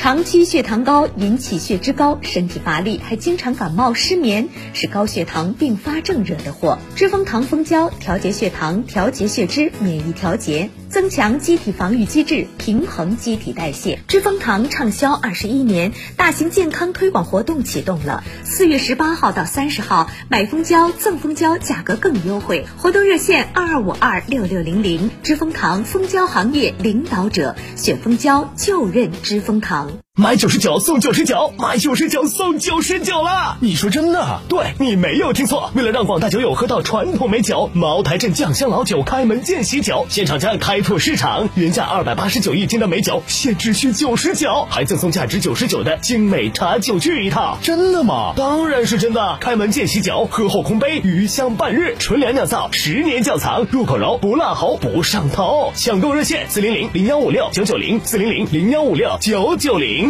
长期血糖高引起血脂高，身体乏力，还经常感冒失眠，是高血糖并发症惹的祸。知蜂糖蜂胶调节血糖，调节血脂，免疫调节。增强机体防御机制，平衡机体代谢。知蜂糖畅销二十一年，大型健康推广活动启动了。四月十八号到三十号，买蜂胶赠蜂胶，价格更优惠。活动热线二二五二六六零零。知蜂糖蜂胶行业领导者，选蜂胶就认知蜂糖。Young. 买九十九送九十九，买九十九送九十九了！你说真的？对你没有听错。为了让广大酒友喝到传统美酒，茅台镇酱香老酒开门见喜酒，现场将开拓市场，原价二百八十九一斤的美酒，现只需九十九，还赠送价值九十九的精美茶酒具一套。真的吗？当然是真的。开门见喜酒，喝后空杯，余香半日，纯粮酿造，十年窖藏，入口柔，不辣喉，不上头。抢购热线：四零零零幺五六九九零，四零零零幺五六九九零。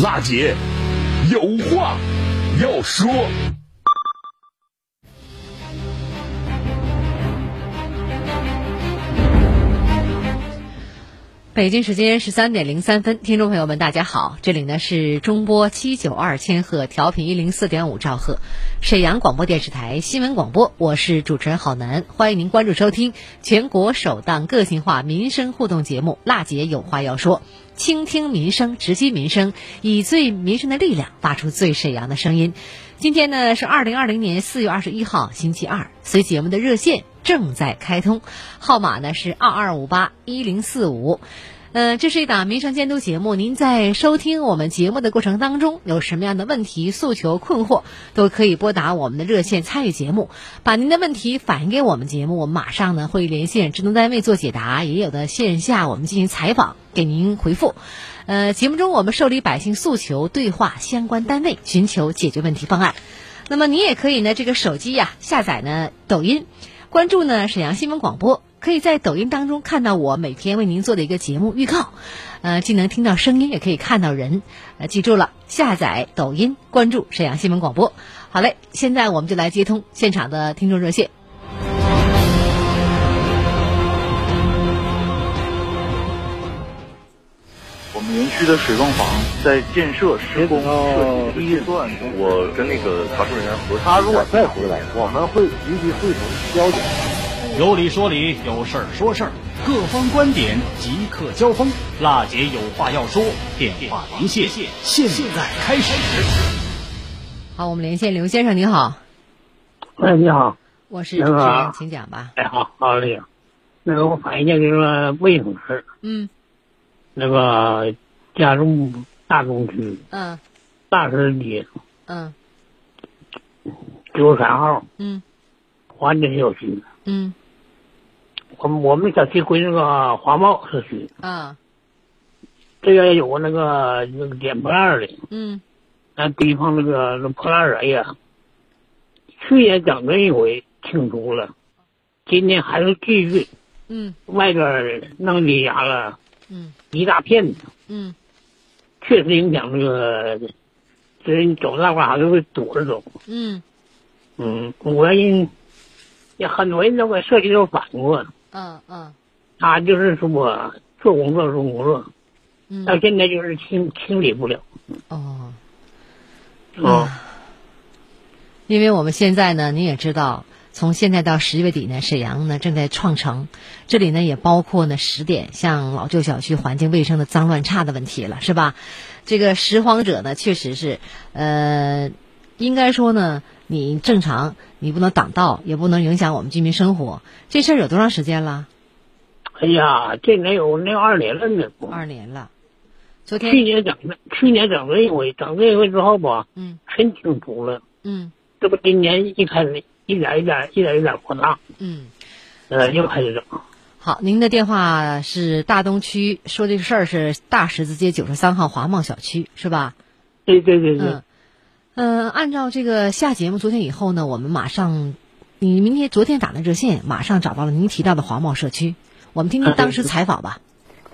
辣姐有话要说。北京时间十三点零三分，听众朋友们，大家好，这里呢是中波七九二千赫，调频一零四点五兆赫，沈阳广播电视台新闻广播，我是主持人郝楠，欢迎您关注收听全国首档个性化民生互动节目《辣姐有话要说》，倾听民生，直击民生，以最民生的力量发出最沈阳的声音。今天呢是二零二零年四月二十一号，星期二，随节目的热线正在开通，号码呢是二二五八一零四五。呃，这是一档民生监督节目。您在收听我们节目的过程当中，有什么样的问题、诉求、困惑，都可以拨打我们的热线参与节目，把您的问题反映给我们节目，我们马上呢会连线职能单位做解答，也有的线下我们进行采访，给您回复。呃，节目中我们受理百姓诉求，对话相关单位，寻求解决问题方案。那么您也可以呢，这个手机呀下载呢抖音，关注呢沈阳新闻广播。可以在抖音当中看到我每天为您做的一个节目预告，呃，既能听到声音，也可以看到人。呃，记住了，下载抖音，关注沈阳新闻广播。好嘞，现在我们就来接通现场的听众热线。区的水泵房在建设施工设计预算，我跟那个查出人员核实。他如果再回来，我们会立即汇总交警。有理说理，有事儿说事儿，各方观点即刻交锋。辣姐有话要说，电话连线，现在开始。好，我们连线刘先生，你好。哎，你好，我是主持人，请讲吧。哎，好，好嘞。那个我反映一下这个卫生事嗯。那个家中大东区。嗯。大石街。嗯。九十三号。嗯。华景小区。嗯。我们我们小区归那个华茂社区。啊。这边有个那个那个捡破烂的。嗯。那堆放那个那破烂人呀。去年整了一回清除了，今年还是继续。嗯。外边弄的啥了。嗯。一大片。嗯。确实影响这个，就是你走那块还是会堵着走。嗯。嗯，我人也很多人都给社区都反映过。嗯嗯。他就是说做工作做工作，嗯。到现在就是清清理不了。哦。哦。因为我们现在呢，你也知道，从现在到十月底呢，沈阳呢正在创城，这里呢也包括呢十点像老旧小区环境卫生的脏乱差的问题了，是吧？这个拾荒者呢，确实是，呃，应该说呢，你正常，你不能挡道，也不能影响我们居民生活。这事儿有多长时间了？哎呀，这能有那二年了呢。二年了。昨天去年整的，去年整这一回，整这一回之后吧，嗯，全清除了。嗯。这不今年一开始一点一点一点一点扩大，嗯，呃，又开始整。好，您的电话是大东区，说这个事儿是大十字街九十三号华茂小区，是吧？对对对对。嗯，呃，按照这个下节目昨天以后呢，我们马上，你明天昨天打的热线，马上找到了您提到的华茂社区，我们听听当时采访吧。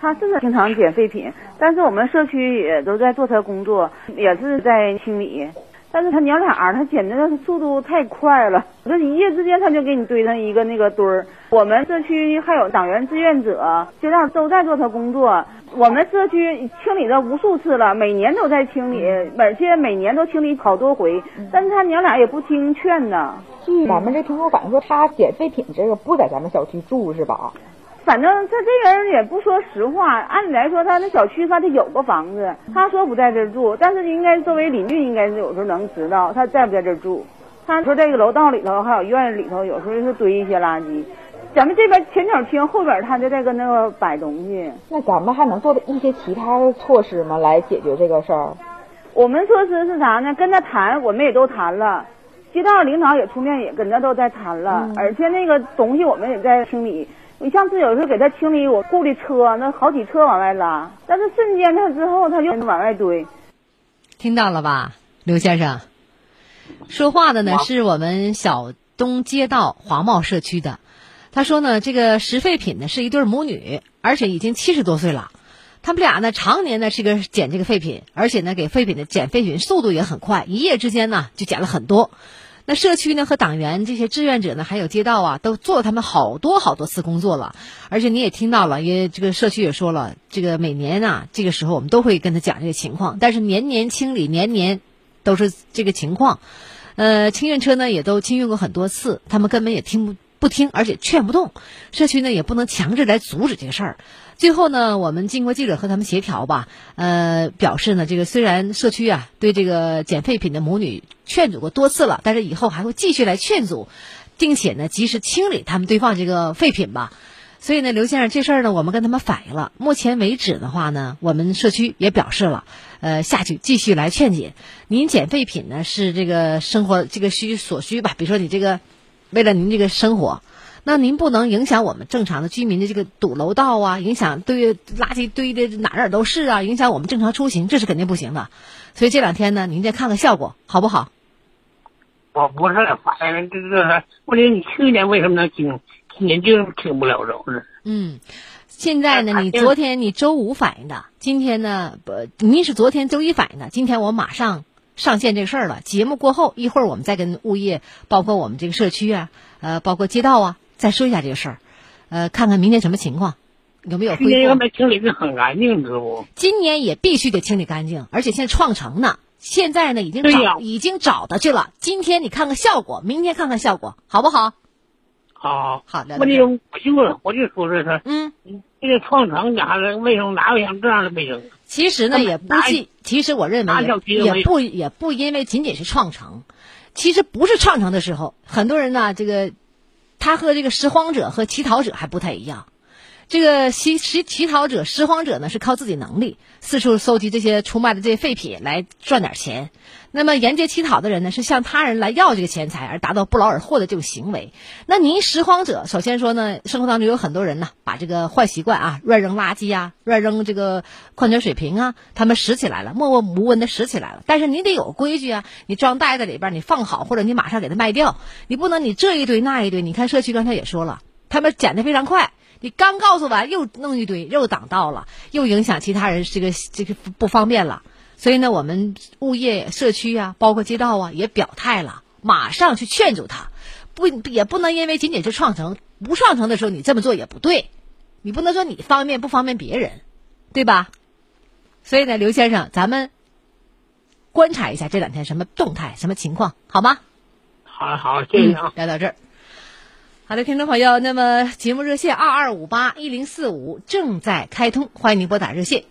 他是经常捡废品，但是我们社区也都在做他工作，也是在清理。但是他娘俩儿，他简直是速度太快了，这一夜之间他就给你堆上一个那个堆儿。我们社区还有党员志愿者，就让都在做他工作。我们社区清理了无数次了，每年都在清理，而且每年都清理好多回。但是他娘俩也不听劝呢。据咱们这听众反映说，他捡废品这个不在咱们小区住是吧？反正他这人也不说实话，按理来说他那小区他得有个房子，他说不在这儿住，但是应该作为邻居，应该是有时候能知道他在不在这儿住。他说这个楼道里头还有院子里头，有时候是堆一些垃圾。咱们这边前脚厅，后边他就在跟那个摆东西。那咱们还能做一些其他的措施吗？来解决这个事儿？我们措施是啥呢？跟他谈，我们也都谈了，街道领导也出面，也跟他都在谈了，而且那个东西我们也在清理。你上次有时候给他清理我雇的车，那好几车往外拉，但是瞬间他之后他就往外堆。听到了吧，刘先生？说话的呢是我们小东街道华茂社区的，他说呢，这个拾废品呢是一对母女，而且已经七十多岁了，他们俩呢常年呢这个捡这个废品，而且呢给废品的捡废品速度也很快，一夜之间呢就捡了很多。那社区呢和党员这些志愿者呢，还有街道啊，都做了他们好多好多次工作了。而且你也听到了，因为这个社区也说了，这个每年啊这个时候我们都会跟他讲这个情况。但是年年清理，年年都是这个情况。呃，清运车呢也都清运过很多次，他们根本也听不不听，而且劝不动。社区呢也不能强制来阻止这个事儿。最后呢，我们经过记者和他们协调吧，呃，表示呢，这个虽然社区啊对这个捡废品的母女劝阻过多次了，但是以后还会继续来劝阻，并且呢及时清理他们堆放这个废品吧。所以呢，刘先生这事儿呢，我们跟他们反映了。目前为止的话呢，我们社区也表示了，呃，下去继续来劝解。您捡废品呢是这个生活这个需所需吧，比如说你这个为了您这个生活。那您不能影响我们正常的居民的这个堵楼道啊，影响堆垃圾堆的哪哪都是啊，影响我们正常出行，这是肯定不行的。所以这两天呢，您再看看效果好不好？我不是反正这个问你，你去年为什么能清，今年就是清不了，都是。嗯，现在呢，你昨天你周五反映的，今天呢不，您是昨天周一反映的，今天我马上上线这个事儿了。节目过后一会儿，我们再跟物业，包括我们这个社区啊，呃，包括街道啊。再说一下这个事儿，呃，看看明天什么情况，有没有今年恢复？原本清理的很干净，知不？今年也必须得清理干净，而且现在创城呢，现在呢已经找已经找到去了。今天你看看效果，明天看看效果，好不好？好，好的。我就我就我就说这他，嗯，这个创城家的卫生哪有像这样的卫生？其实呢，也不哪仅，其实我认为也不也不因为仅仅是创城，其实不是创城的时候，很多人呢，这个他和这个拾荒者和乞讨者还不太一样。这个乞乞乞讨者、拾荒者呢，是靠自己能力四处搜集这些出卖的这些废品来赚点钱。那么沿街乞讨的人呢，是向他人来要这个钱财，而达到不劳而获的这种行为。那您拾荒者，首先说呢，生活当中有很多人呢，把这个坏习惯啊，乱扔垃圾啊，乱扔这个矿泉水瓶啊，他们拾起来了，默默无闻的拾起来了。但是你得有规矩啊，你装袋子里边，你放好，或者你马上给它卖掉，你不能你这一堆那一堆。你看社区刚才也说了，他们捡的非常快。你刚告诉完，又弄一堆，又挡道了，又影响其他人，这个这个不方便了。所以呢，我们物业、社区啊，包括街道啊，也表态了，马上去劝阻他，不也不能因为仅仅是创城，不创城的时候你这么做也不对，你不能说你方便不方便别人，对吧？所以呢，刘先生，咱们观察一下这两天什么动态、什么情况，好吗？好好，谢谢啊。聊到这儿。好的，听众朋友，那么节目热线二二五八一零四五正在开通，欢迎您拨打热线。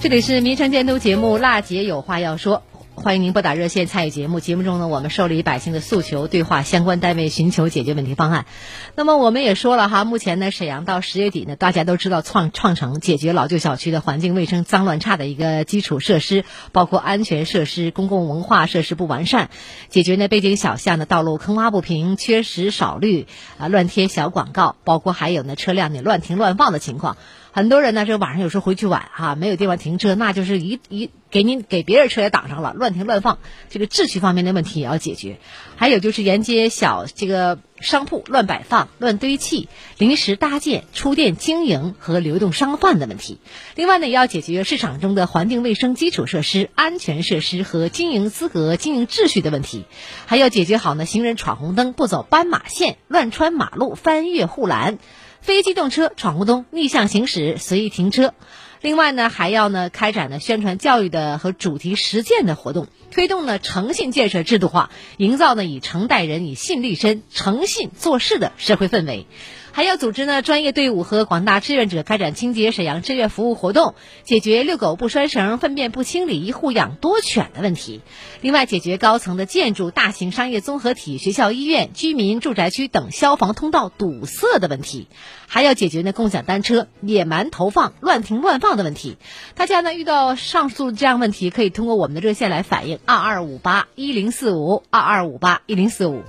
这里是民生监督节目《辣姐有话要说》，欢迎您拨打热线参与节目。节目中呢，我们受理百姓的诉求，对话相关单位，寻求解决问题方案。那么我们也说了哈，目前呢，沈阳到十月底呢，大家都知道创创城解决老旧小区的环境卫生脏乱差的一个基础设施，包括安全设施、公共文化设施不完善，解决呢背景小巷的道路坑洼不平、缺石少绿啊，乱贴小广告，包括还有呢车辆呢乱停乱放的情况。很多人呢，这晚上有时候回去晚哈、没有地方停车，那就是一一给您给别人车也挡上了，乱停乱放，这个秩序方面的问题也要解决。还有就是沿街小这个商铺乱摆放、乱堆砌、临时搭建、出店经营和流动商贩的问题。另外呢，也要解决市场中的环境卫生基础设施、安全设施和经营资格、经营秩序的问题，还要解决好呢行人闯红灯不走斑马线、乱穿马路、翻越护栏。非机动车闯红灯、逆向行驶、随意停车。另外呢，还要呢开展呢宣传教育的和主题实践的活动，推动呢诚信建设制度化，营造呢以诚待人、以信立身、诚信做事的社会氛围。还要组织呢专业队伍和广大志愿者开展清洁沈阳志愿服务活动，解决遛狗不拴绳、粪便不清理、一户养多犬的问题。另外，解决高层的建筑、大型商业综合体、学校、医院、居民住宅区等消防通道堵塞的问题，还要解决呢共享单车野蛮投放、乱停乱放的问题。大家呢遇到上述这样问题，可以通过我们的热线来反映：二二五八一零四五二二五八一零四五。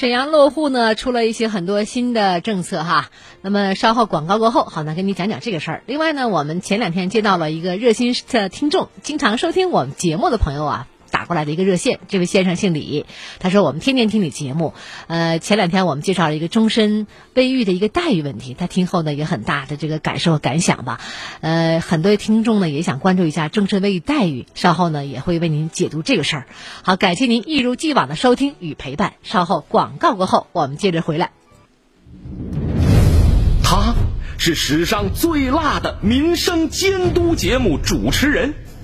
沈阳落户呢出了一些很多新的政策哈，那么稍后广告过后，好呢跟你讲讲这个事儿。另外呢，我们前两天接到了一个热心的听众，经常收听我们节目的朋友啊。打过来的一个热线，这位先生姓李，他说我们天天听你节目，呃，前两天我们介绍了一个终身卫浴的一个待遇问题，他听后呢也很大的这个感受感想吧，呃，很多听众呢也想关注一下终身卫浴待遇，稍后呢也会为您解读这个事儿。好，感谢您一如既往的收听与陪伴，稍后广告过后我们接着回来。他是史上最辣的民生监督节目主持人。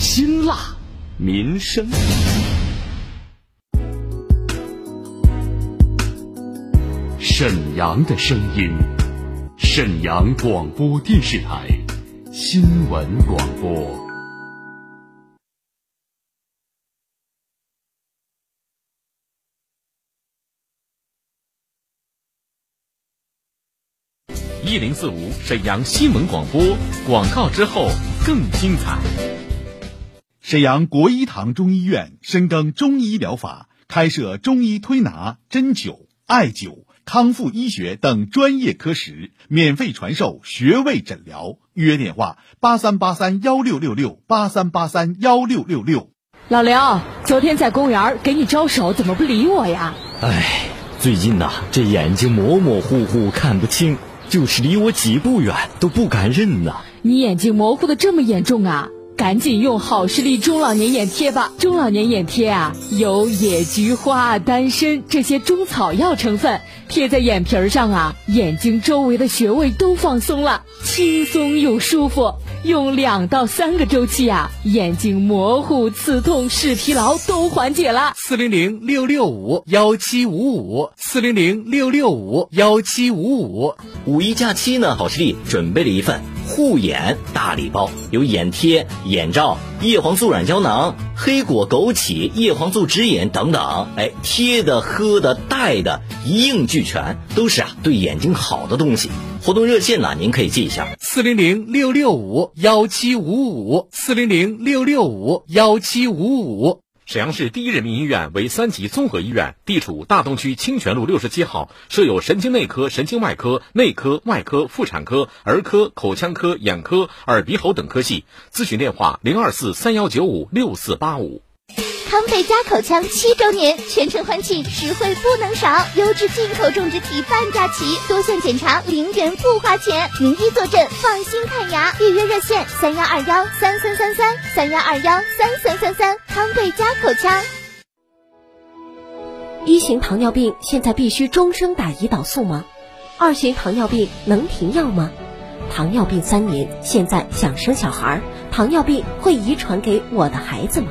辛辣。民生。沈阳的声音沈阳广播电视台新闻广播。一零四五沈阳新闻广播广告之后更精彩。沈阳国医堂中医院深耕中医疗法，开设中医推拿、针灸、艾灸、康复医学等专业科室，免费传授穴位诊疗。预约电话：八三八三幺六六六八三八三幺六六六。老刘，昨天在公园给你招手，怎么不理我呀？哎，最近呐，这眼睛模模糊糊，看不清，就是离我几步远都不敢认呐。你眼睛模糊的这么严重啊？赶紧用好视力中老年眼贴吧！中老年眼贴啊，有野菊花、丹参这些中草药成分，贴在眼皮上啊，眼睛周围的穴位都放松了，轻松又舒服。用两到三个周期啊，眼睛模糊、刺痛、视疲劳都缓解了。四零零六六五幺七五五，四零零六六五幺七五五。五一假期呢，好视力准备了一份护眼大礼包，有眼贴、眼罩、叶黄素软胶囊、黑果枸杞叶黄素指引等等。哎，贴的、喝的、戴的，一应俱全，都是啊对眼睛好的东西。活动热线呢，您可以记一下：四零零六六五幺七五五，四零零六六五幺七五五。沈阳市第一人民医院为三级综合医院，地处大东区清泉路六十七号，设有神经内科、神经外科、内科、外科、妇产科、儿科、口腔科、眼科、耳鼻喉等科系。咨询电话：零二四三幺九五六四八五。康贝佳口腔七周年，全程欢庆，实惠不能少，优质进口种植体半价起，多项检查零元不花钱，名医坐镇，放心看牙。预约热线：三幺二幺三三三三三幺二幺三三三三。康贝佳口腔。一型糖尿病现在必须终生打胰岛素吗？二型糖尿病能停药吗？糖尿病三年，现在想生小孩，糖尿病会遗传给我的孩子吗？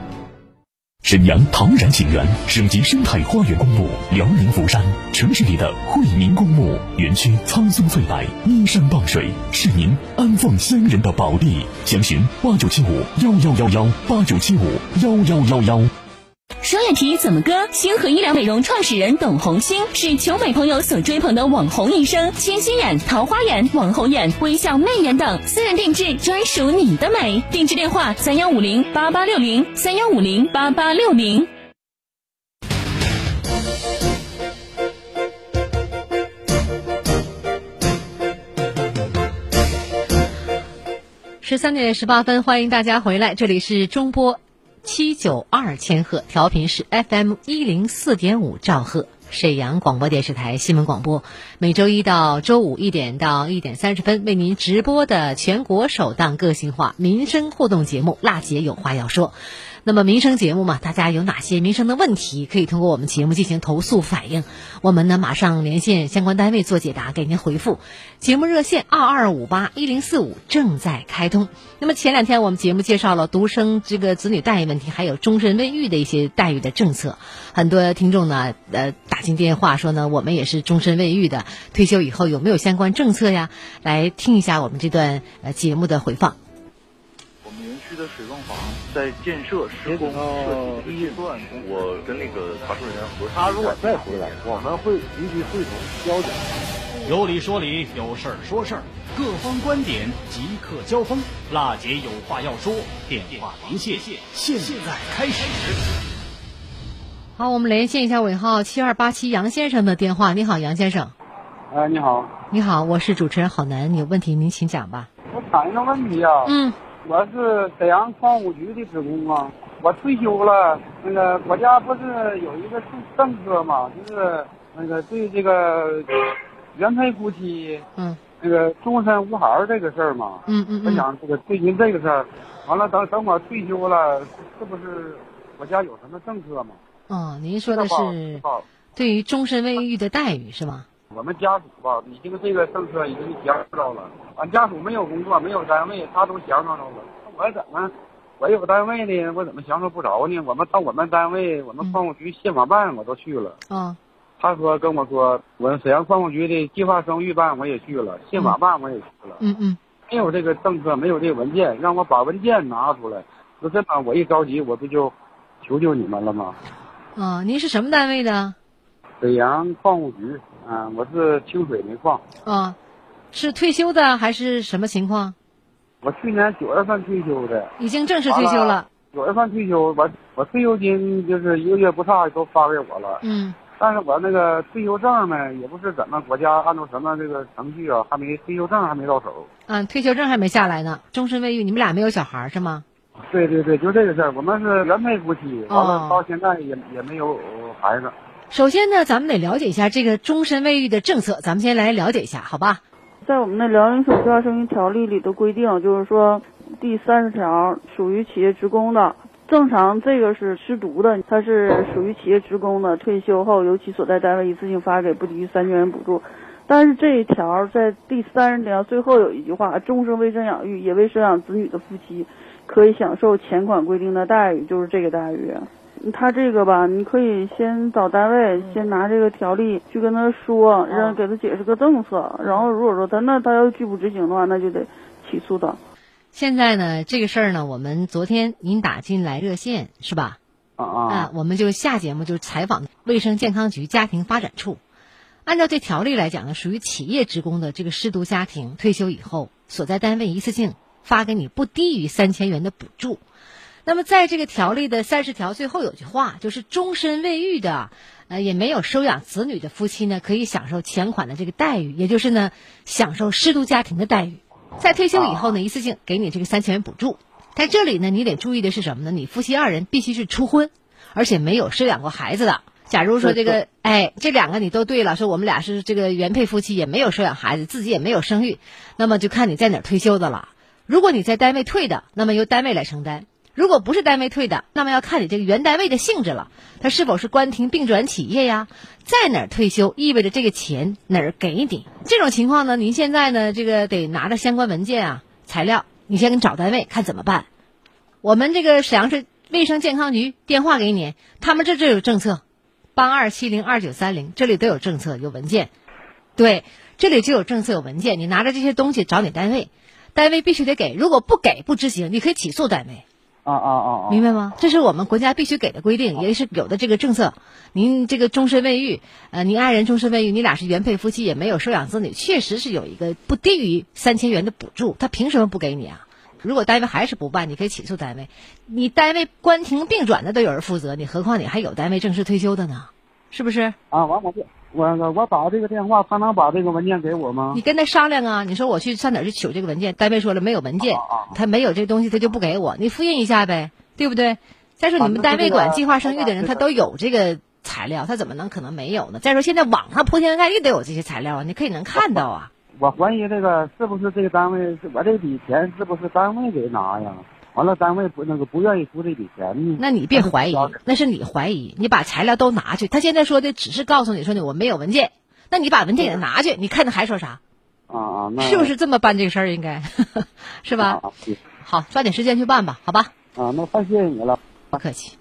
沈阳唐然景园省级生态花园公墓，辽宁福山城市里的惠民公墓，园区苍松翠柏，依山傍水，是您安放先人的宝地。详询八九七五幺幺幺幺八九七五幺幺幺幺。双眼皮怎么割？星河医疗美容创始人董红星是求美朋友所追捧的网红医生，清新眼、桃花眼、网红眼、微笑媚眼等，私人定制，专属你的美。定制电话：三幺五零八八六零三幺五零八八六零。十三点十八分，欢迎大家回来，这里是中波。七九二千赫调频是 FM 一零四点五兆赫，沈阳广播电视台新闻广播，每周一到周五一点到一点三十分为您直播的全国首档个性化民生互动节目《辣姐有话要说》。那么民生节目嘛，大家有哪些民生的问题，可以通过我们节目进行投诉反映，我们呢马上连线相关单位做解答，给您回复。节目热线二二五八一零四五正在开通。那么前两天我们节目介绍了独生这个子女待遇问题，还有终身未育的一些待遇的政策。很多听众呢，呃，打进电话说呢，我们也是终身未育的，退休以后有没有相关政策呀？来听一下我们这段呃节目的回放。我们园区的水泵房在建设施工设计第一段，我跟那个查收人员核实。他如果再回来，我们会立即会同交警。有理说理，有事儿说事儿，各方观点即刻交锋。辣姐有话要说，电话连线，现在开始。好，我们连线一下尾号七二八七杨先生的电话。你好，杨先生。哎，你好。你好，我是主持人郝楠，你有问题您请讲吧。我谈一个问题啊。嗯。我是沈阳矿务局的职工啊，我退休了，那个国家不是有一个政政策嘛，就是那个对这个原配夫妻，嗯，那个终身无孩儿这个事儿嘛，嗯嗯我想这个对您这个事儿，完了等等我退休了，是不是国家有什么政策吗？哦，您说的是对于终身未育的待遇是吗？我们家属吧，已经这个政策已经享受到了。俺家属没有工作，没有单位，他都享受到了。我怎么，我有单位呢？我怎么享受不着呢？我们到我们单位，我们矿务局信访办我都去了。嗯，他说跟我说，我沈阳矿务局的计划生育办我也去了，信访办我也去了。嗯嗯，没有这个政策，没有这个文件，让我把文件拿出来。说这么，我一着急，我不就求求你们了吗？哦，您是什么单位的？沈阳矿务局，啊，我是清水煤矿。啊，是退休的还是什么情况？我去年九月份退休的，已经正式退休了。九月份退休，我我退休金就是一个月不差都发给我了。嗯，但是我那个退休证呢，也不是怎么国家按照什么这个程序啊，还没退休证还没到手。啊，退休证还没下来呢，终身未育，你们俩没有小孩是吗？对对对，就这个事儿，我们是原配夫妻，完哦了到现在也也没有孩子。首先呢，咱们得了解一下这个终身未育的政策，咱们先来了解一下，好吧？在我们的辽宁省计划生育条例里的规定，就是说第三十条属于企业职工的，正常这个是失独的，它是属于企业职工的，退休后由其所在单位一次性发给不低于三千元补助。但是这一条在第三十条最后有一句话：终生未生养育也未生养子女的夫妻，可以享受前款规定的待遇，就是这个待遇。他这个吧，你可以先找单位，先拿这个条例去跟他说，让给他解释个政策。然后如果说他那他要拒不执行的话，那就得起诉他。现在呢，这个事儿呢，我们昨天您打进来热线是吧？啊啊！我们就下节目就采访卫生健康局家庭发展处。按照这条例来讲呢，属于企业职工的这个失独家庭退休以后，所在单位一次性发给你不低于三千元的补助。那么在这个条例的三十条最后有句话，就是终身未育的，呃，也没有收养子女的夫妻呢，可以享受前款的这个待遇，也就是呢，享受失独家庭的待遇。在退休以后呢，一次性给你这个三千元补助。在这里呢，你得注意的是什么呢？你夫妻二人必须是初婚，而且没有收养过孩子的。假如说这个，哎，这两个你都对了，说我们俩是这个原配夫妻，也没有收养孩子，自己也没有生育，那么就看你在哪儿退休的了。如果你在单位退的，那么由单位来承担；如果不是单位退的，那么要看你这个原单位的性质了，它是否是关停并转企业呀，在哪儿退休，意味着这个钱哪儿给你。这种情况呢，您现在呢，这个得拿着相关文件啊材料，你先给找单位看怎么办。我们这个沈阳市卫生健康局电话给你，他们这这有政策。八二七零二九三零，这里都有政策有文件，对，这里就有政策有文件，你拿着这些东西找你单位，单位必须得给，如果不给不执行，你可以起诉单位。啊啊啊啊！明白吗？这是我们国家必须给的规定，也是有的这个政策。您这个终身未育，呃，您爱人终身未育，你俩是原配夫妻，也没有收养子女，确实是有一个不低于三千元的补助，他凭什么不给你啊？如果单位还是不办，你可以起诉单位。你单位关停并转的都有人负责，你何况你还有单位正式退休的呢？是不是？啊，完我我我我打这个电话，他能把这个文件给我吗？你跟他商量啊，你说我去上哪儿去取这个文件？单位说了没有文件，他没有这东西，他就不给我。你复印一下呗，对不对？再说你们单位管计划生育的人，他都有这个材料，他怎么能可能没有呢？再说现在网上铺天盖地都有这些材料啊，你可以能看到啊。我怀疑这个是不是这个单位是我这笔钱是不是单位给拿呀？完了，单位不那个不愿意出这笔钱呢？那你别怀疑，那是你怀疑。你把材料都拿去，他现在说的只是告诉你说呢，我没有文件。那你把文件给他拿去，你看他还说啥？啊啊，那是不是这么办这个事儿？应该 是吧？好，抓紧时间去办吧，好吧？啊，那太谢谢你了，不客气。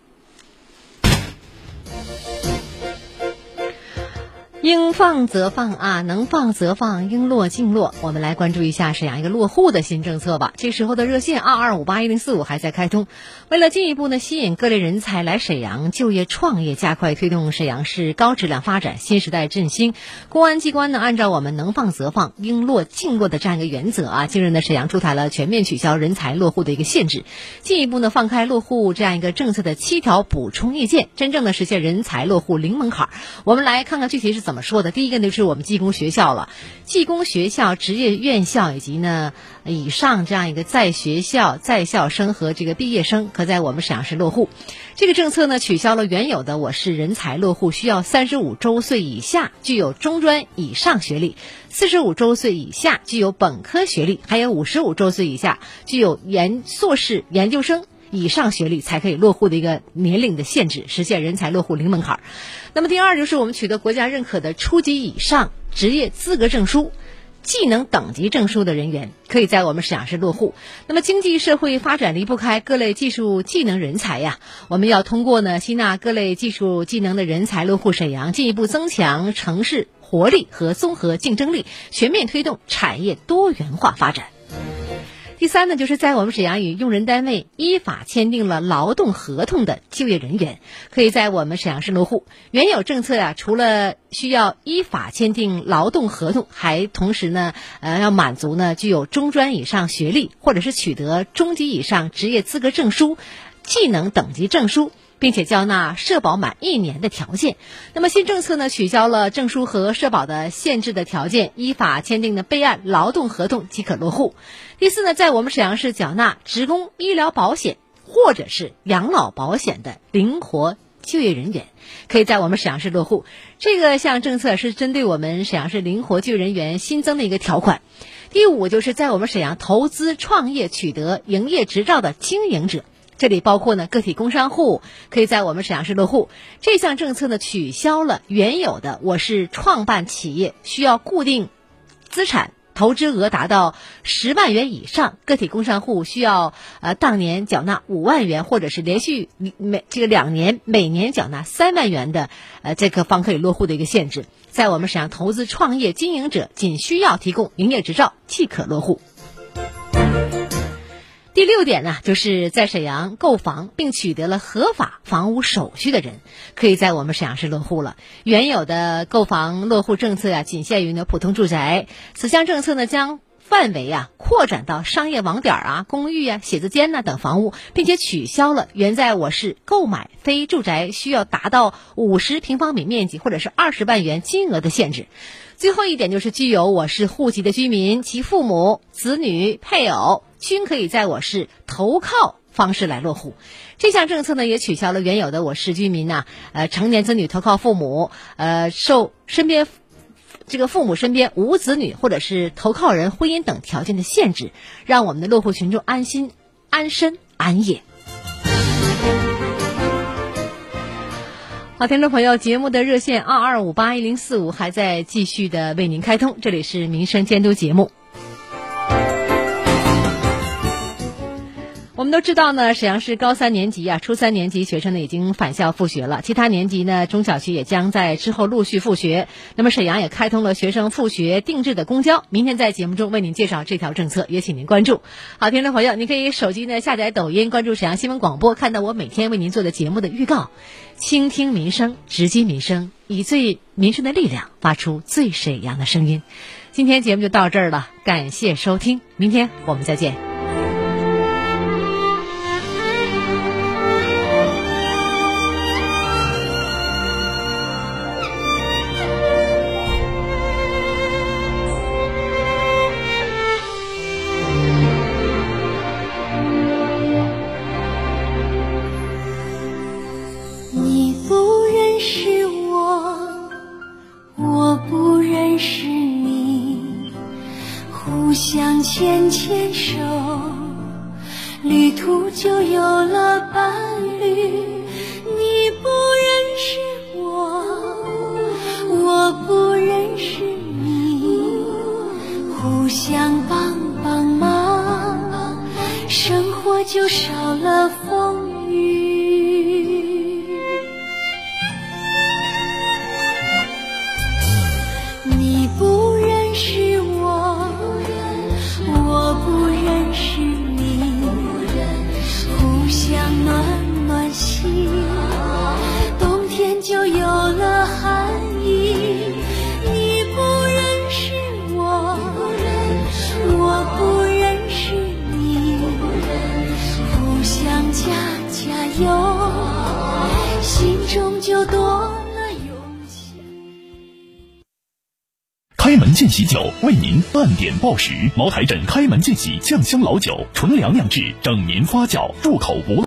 应放则放啊，能放则放，应落尽落。我们来关注一下沈阳一个落户的新政策吧。这时候的热线二二五八一零四五还在开通。为了进一步呢吸引各类人才来沈阳就业创业，加快推动沈阳市高质量发展、新时代振兴，公安机关呢按照我们能放则放、应落尽落的这样一个原则啊，近日呢沈阳出台了全面取消人才落户的一个限制，进一步呢放开落户这样一个政策的七条补充意见，真正的实现人才落户零门槛。我们来看看具体是怎。怎么说的？第一个呢，就是我们技工学校了，技工学校、职业院校以及呢以上这样一个在学校在校生和这个毕业生，可在我们沈阳市落户。这个政策呢，取消了原有的我市人才落户需要三十五周岁以下具有中专以上学历，四十五周岁以下具有本科学历，还有五十五周岁以下具有研硕士研究生。以上学历才可以落户的一个年龄的限制，实现人才落户零门槛。那么第二就是我们取得国家认可的初级以上职业资格证书、技能等级证书的人员，可以在我们沈阳市落户。那么经济社会发展离不开各类技术技能人才呀，我们要通过呢吸纳各类技术技能的人才落户沈阳，进一步增强城市活力和综合竞争力，全面推动产业多元化发展。第三呢，就是在我们沈阳与用人单位依法签订了劳动合同的就业人员，可以在我们沈阳市落户。原有政策呀，除了需要依法签订劳动合同，还同时呢，呃，要满足呢具有中专以上学历，或者是取得中级以上职业资格证书、技能等级证书。并且交纳社保满一年的条件，那么新政策呢取消了证书和社保的限制的条件，依法签订的备案劳动合同即可落户。第四呢，在我们沈阳市缴纳职工医疗保险或者是养老保险的灵活就业人员，可以在我们沈阳市落户。这个项政策是针对我们沈阳市灵活就业人员新增的一个条款。第五，就是在我们沈阳投资创业取得营业执照的经营者。这里包括呢个体工商户可以在我们沈阳市落户。这项政策呢取消了原有的我市创办企业需要固定资产投资额达到十万元以上，个体工商户需要呃当年缴纳五万元，或者是连续每这个两年每年缴纳三万元的呃这个方可以落户的一个限制。在我们沈阳投资创业经营者仅需要提供营业执照即可落户。第六点呢，就是在沈阳购房并取得了合法房屋手续的人，可以在我们沈阳市落户了。原有的购房落户政策呀，仅限于呢普通住宅，此项政策呢将范围啊扩展到商业网点啊、公寓啊、写字间呐等房屋，并且取消了原在我市购买非住宅需要达到五十平方米面积或者是二十万元金额的限制。最后一点就是具有我市户籍的居民，其父母、子女、配偶。均可以在我市投靠方式来落户，这项政策呢也取消了原有的我市居民呐，呃，成年子女投靠父母，呃，受身边这个父母身边无子女或者是投靠人婚姻等条件的限制，让我们的落户群众安心、安身、安业。好，听众朋友，节目的热线二二五八一零四五还在继续的为您开通，这里是民生监督节目。我们都知道呢，沈阳市高三年级啊，初三年级学生呢已经返校复学了，其他年级呢，中小学也将在之后陆续复学。那么沈阳也开通了学生复学定制的公交，明天在节目中为您介绍这条政策，也请您关注。好，听众朋友，您可以手机呢下载抖音，关注沈阳新闻广播，看到我每天为您做的节目的预告，倾听民生，直击民生，以最民生的力量发出最沈阳的声音。今天节目就到这儿了，感谢收听，明天我们再见。就少了风喜酒为您半点报时。茅台镇开门见喜酱香老酒，纯粮酿制，整年发酵，入口不。